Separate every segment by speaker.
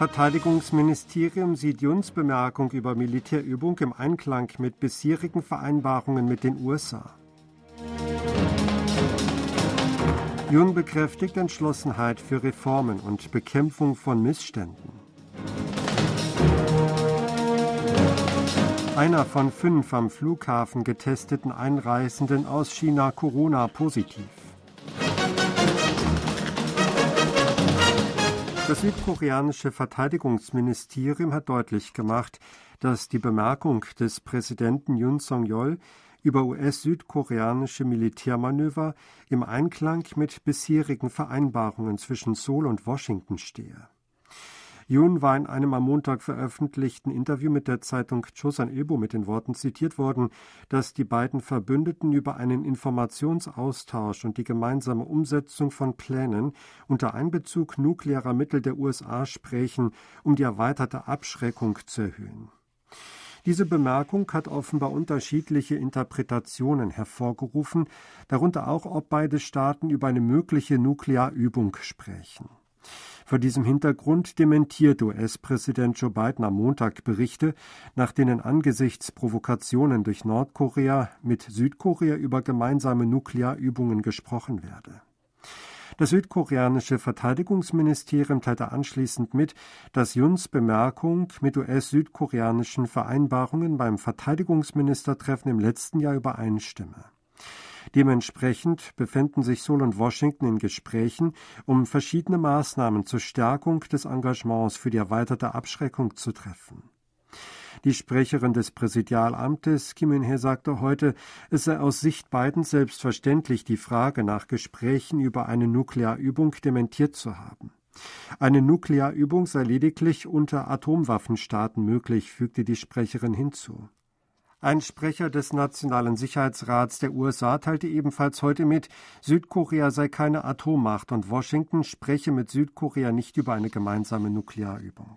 Speaker 1: Verteidigungsministerium sieht Juns Bemerkung über Militärübung im Einklang mit bisherigen Vereinbarungen mit den USA. Jun bekräftigt Entschlossenheit für Reformen und Bekämpfung von Missständen. Einer von fünf am Flughafen getesteten Einreisenden aus China Corona positiv. Das südkoreanische Verteidigungsministerium hat deutlich gemacht, dass die Bemerkung des Präsidenten Yoon Song-yeol über US-südkoreanische Militärmanöver im Einklang mit bisherigen Vereinbarungen zwischen Seoul und Washington stehe. Yoon war in einem am Montag veröffentlichten Interview mit der Zeitung Chosan Ilbo mit den Worten zitiert worden, dass die beiden Verbündeten über einen Informationsaustausch und die gemeinsame Umsetzung von Plänen unter Einbezug nuklearer Mittel der USA sprechen, um die erweiterte Abschreckung zu erhöhen. Diese Bemerkung hat offenbar unterschiedliche Interpretationen hervorgerufen, darunter auch, ob beide Staaten über eine mögliche Nuklearübung sprechen. Vor diesem Hintergrund dementierte US-Präsident Joe Biden am Montag Berichte, nach denen angesichts Provokationen durch Nordkorea mit Südkorea über gemeinsame Nuklearübungen gesprochen werde. Das südkoreanische Verteidigungsministerium teilte anschließend mit, dass Juns Bemerkung mit US-südkoreanischen Vereinbarungen beim Verteidigungsministertreffen im letzten Jahr übereinstimme. Dementsprechend befänden sich Seoul und Washington in Gesprächen, um verschiedene Maßnahmen zur Stärkung des Engagements für die erweiterte Abschreckung zu treffen. Die Sprecherin des Präsidialamtes Kim In-hye sagte heute, es sei aus Sicht Bidens selbstverständlich, die Frage nach Gesprächen über eine Nuklearübung dementiert zu haben. Eine Nuklearübung sei lediglich unter Atomwaffenstaaten möglich, fügte die Sprecherin hinzu. Ein Sprecher des Nationalen Sicherheitsrats der USA teilte ebenfalls heute mit, Südkorea sei keine Atommacht und Washington spreche mit Südkorea nicht über eine gemeinsame Nuklearübung.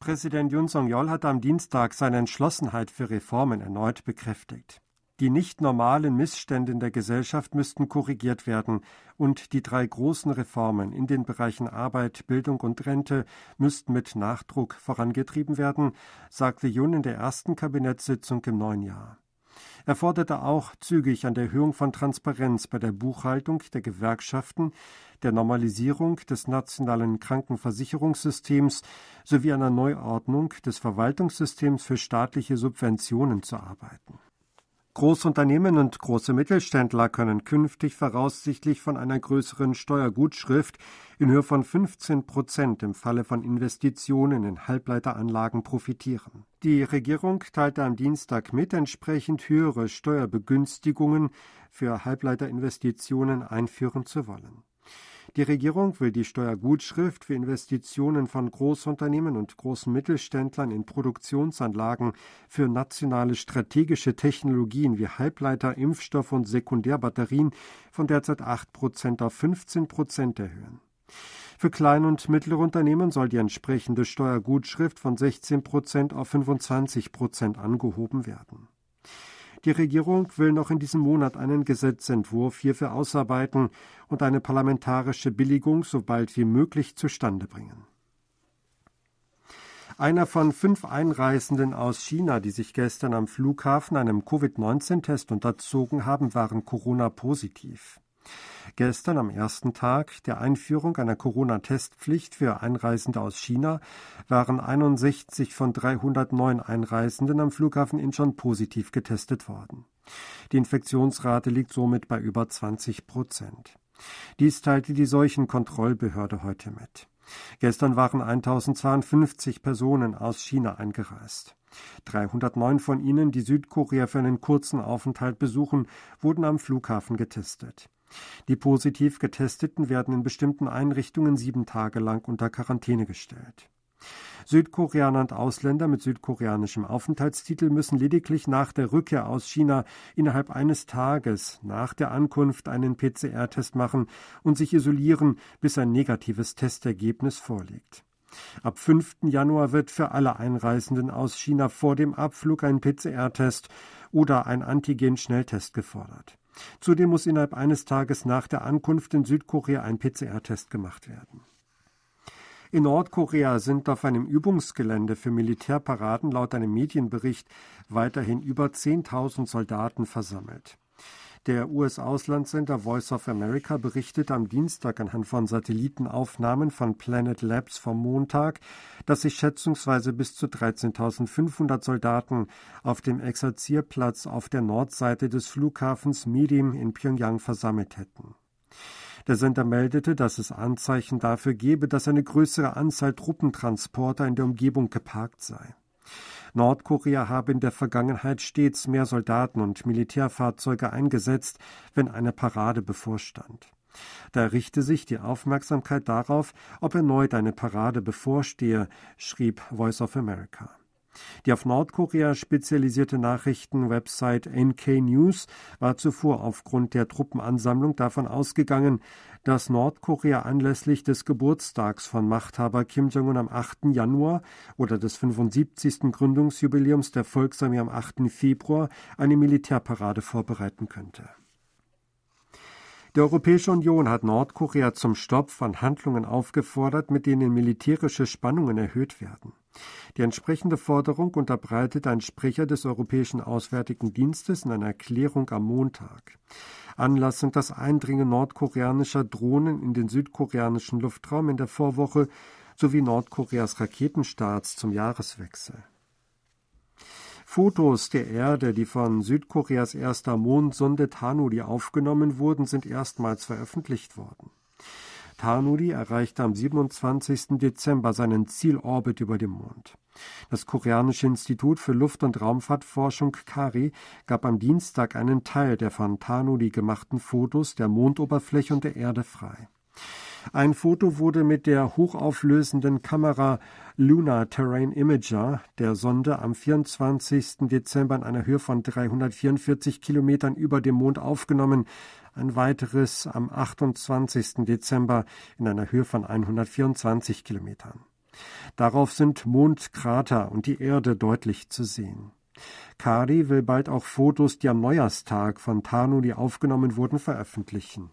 Speaker 1: Präsident Yoon Song-yeol hat am Dienstag seine Entschlossenheit für Reformen erneut bekräftigt. Die nicht normalen Missstände in der Gesellschaft müssten korrigiert werden und die drei großen Reformen in den Bereichen Arbeit, Bildung und Rente müssten mit Nachdruck vorangetrieben werden, sagte Jun in der ersten Kabinettssitzung im neuen Jahr. Er forderte auch zügig an der Erhöhung von Transparenz bei der Buchhaltung der Gewerkschaften, der Normalisierung des nationalen Krankenversicherungssystems sowie einer Neuordnung des Verwaltungssystems für staatliche Subventionen zu arbeiten. Großunternehmen und große Mittelständler können künftig voraussichtlich von einer größeren Steuergutschrift in Höhe von 15 Prozent im Falle von Investitionen in Halbleiteranlagen profitieren. Die Regierung teilte am Dienstag mit, entsprechend höhere Steuerbegünstigungen für Halbleiterinvestitionen einführen zu wollen. Die Regierung will die Steuergutschrift für Investitionen von Großunternehmen und großen Mittelständlern in Produktionsanlagen für nationale strategische Technologien wie Halbleiter, Impfstoff und Sekundärbatterien von derzeit 8 Prozent auf 15 Prozent erhöhen. Für Klein- und mittlere Unternehmen soll die entsprechende Steuergutschrift von 16 Prozent auf 25 Prozent angehoben werden. Die Regierung will noch in diesem Monat einen Gesetzentwurf hierfür ausarbeiten und eine parlamentarische Billigung so bald wie möglich zustande bringen. Einer von fünf Einreisenden aus China, die sich gestern am Flughafen einem Covid-19-Test unterzogen haben, waren Corona-positiv. Gestern am ersten Tag der Einführung einer Corona-Testpflicht für Einreisende aus China waren 61 von 309 Einreisenden am Flughafen Incheon positiv getestet worden. Die Infektionsrate liegt somit bei über 20 Prozent. Dies teilte die Seuchenkontrollbehörde heute mit. Gestern waren 1052 Personen aus China eingereist. 309 von ihnen, die Südkorea für einen kurzen Aufenthalt besuchen, wurden am Flughafen getestet. Die positiv Getesteten werden in bestimmten Einrichtungen sieben Tage lang unter Quarantäne gestellt. Südkoreaner und Ausländer mit südkoreanischem Aufenthaltstitel müssen lediglich nach der Rückkehr aus China innerhalb eines Tages nach der Ankunft einen PCR-Test machen und sich isolieren, bis ein negatives Testergebnis vorliegt. Ab 5. Januar wird für alle Einreisenden aus China vor dem Abflug ein PCR-Test oder ein Antigen-Schnelltest gefordert. Zudem muss innerhalb eines Tages nach der Ankunft in Südkorea ein PCR-Test gemacht werden. In Nordkorea sind auf einem Übungsgelände für Militärparaden laut einem Medienbericht weiterhin über 10.000 Soldaten versammelt. Der US-Auslandssender Voice of America berichtet am Dienstag anhand von Satellitenaufnahmen von Planet Labs vom Montag, dass sich schätzungsweise bis zu 13.500 Soldaten auf dem Exerzierplatz auf der Nordseite des Flughafens Mirim in Pyongyang versammelt hätten. Der Sender meldete, dass es Anzeichen dafür gebe, dass eine größere Anzahl Truppentransporter in der Umgebung geparkt sei. Nordkorea habe in der Vergangenheit stets mehr Soldaten und Militärfahrzeuge eingesetzt, wenn eine Parade bevorstand. Da richte sich die Aufmerksamkeit darauf, ob erneut eine Parade bevorstehe, schrieb Voice of America. Die auf Nordkorea spezialisierte Nachrichtenwebsite NK News war zuvor aufgrund der Truppenansammlung davon ausgegangen, dass Nordkorea anlässlich des Geburtstags von Machthaber Kim Jong-un am 8. Januar oder des 75. Gründungsjubiläums der Volksarmee am 8. Februar eine Militärparade vorbereiten könnte. Die Europäische Union hat Nordkorea zum Stopp von Handlungen aufgefordert, mit denen militärische Spannungen erhöht werden. Die entsprechende Forderung unterbreitet ein Sprecher des Europäischen Auswärtigen Dienstes in einer Erklärung am Montag. Anlass sind das Eindringen nordkoreanischer Drohnen in den südkoreanischen Luftraum in der Vorwoche sowie Nordkoreas Raketenstarts zum Jahreswechsel. Fotos der Erde, die von Südkoreas erster Mondsonde Tanuri aufgenommen wurden, sind erstmals veröffentlicht worden. Tanuri erreichte am 27. Dezember seinen Zielorbit über dem Mond. Das koreanische Institut für Luft- und Raumfahrtforschung KARI gab am Dienstag einen Teil der von Tanuri gemachten Fotos der Mondoberfläche und der Erde frei. Ein Foto wurde mit der hochauflösenden Kamera Lunar Terrain Imager der Sonde am 24. Dezember in einer Höhe von 344 Kilometern über dem Mond aufgenommen, ein weiteres am 28. Dezember in einer Höhe von 124 Kilometern. Darauf sind Mondkrater und die Erde deutlich zu sehen. Kari will bald auch Fotos, die am Neujahrstag von Tanuli aufgenommen wurden, veröffentlichen.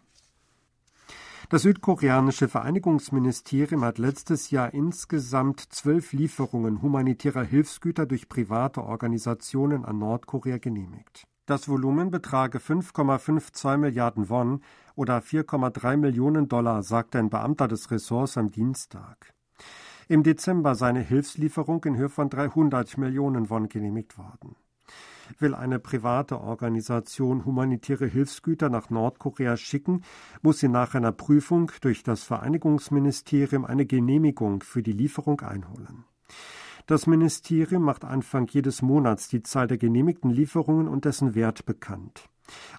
Speaker 1: Das südkoreanische Vereinigungsministerium hat letztes Jahr insgesamt zwölf Lieferungen humanitärer Hilfsgüter durch private Organisationen an Nordkorea genehmigt. Das Volumen betrage 5,52 Milliarden Won oder 4,3 Millionen Dollar, sagte ein Beamter des Ressorts am Dienstag. Im Dezember sei eine Hilfslieferung in Höhe von 300 Millionen Won genehmigt worden. Will eine private Organisation humanitäre Hilfsgüter nach Nordkorea schicken, muss sie nach einer Prüfung durch das Vereinigungsministerium eine Genehmigung für die Lieferung einholen. Das Ministerium macht Anfang jedes Monats die Zahl der genehmigten Lieferungen und dessen Wert bekannt.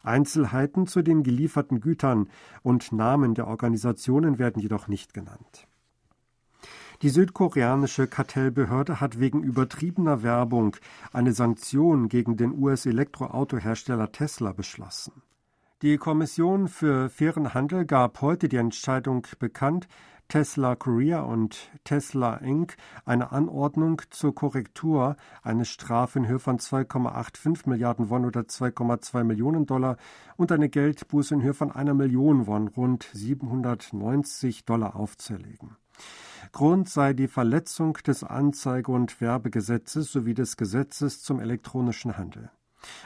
Speaker 1: Einzelheiten zu den gelieferten Gütern und Namen der Organisationen werden jedoch nicht genannt. Die südkoreanische Kartellbehörde hat wegen übertriebener Werbung eine Sanktion gegen den US-Elektroautohersteller Tesla beschlossen. Die Kommission für fairen Handel gab heute die Entscheidung bekannt, Tesla Korea und Tesla Inc. eine Anordnung zur Korrektur eines Strafe in Höhe von 2,85 Milliarden Won oder 2,2 Millionen Dollar und eine Geldbuße in Höhe von einer Million Won, rund 790 Dollar aufzuerlegen. Grund sei die Verletzung des Anzeige- und Werbegesetzes sowie des Gesetzes zum elektronischen Handel.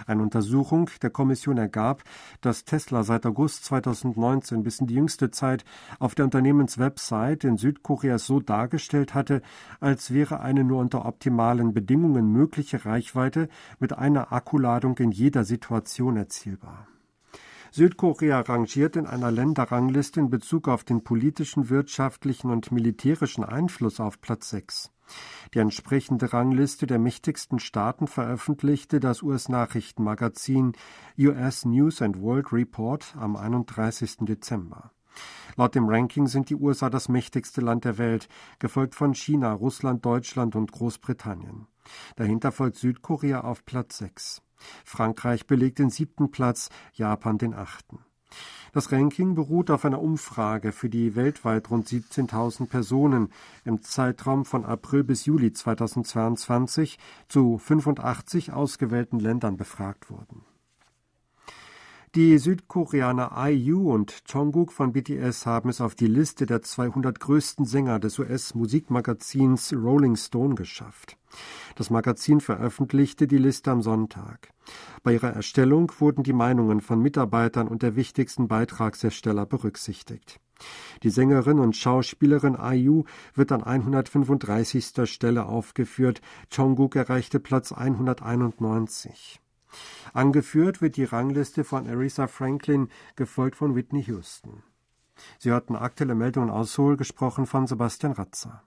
Speaker 1: Eine Untersuchung der Kommission ergab, dass Tesla seit August 2019 bis in die jüngste Zeit auf der Unternehmenswebsite in Südkorea so dargestellt hatte, als wäre eine nur unter optimalen Bedingungen mögliche Reichweite mit einer Akkuladung in jeder Situation erzielbar. Südkorea rangiert in einer Länderrangliste in Bezug auf den politischen, wirtschaftlichen und militärischen Einfluss auf Platz 6. Die entsprechende Rangliste der mächtigsten Staaten veröffentlichte das US-Nachrichtenmagazin US News and World Report am 31. Dezember. Laut dem Ranking sind die USA das mächtigste Land der Welt, gefolgt von China, Russland, Deutschland und Großbritannien. Dahinter folgt Südkorea auf Platz 6. Frankreich belegt den siebten Platz, Japan den achten. Das Ranking beruht auf einer Umfrage, für die weltweit rund 17.000 Personen im Zeitraum von April bis Juli 2022 zu 85 ausgewählten Ländern befragt wurden. Die Südkoreaner IU und Jungkook von BTS haben es auf die Liste der 200 größten Sänger des US-Musikmagazins Rolling Stone geschafft. Das Magazin veröffentlichte die Liste am Sonntag. Bei ihrer Erstellung wurden die Meinungen von Mitarbeitern und der wichtigsten Beitragshersteller berücksichtigt. Die Sängerin und Schauspielerin IU wird an 135. Stelle aufgeführt, Jungkook erreichte Platz 191. Angeführt wird die Rangliste von Aretha Franklin, gefolgt von Whitney Houston. Sie hörten aktuelle Meldungen aus Seoul, gesprochen von Sebastian Ratzer.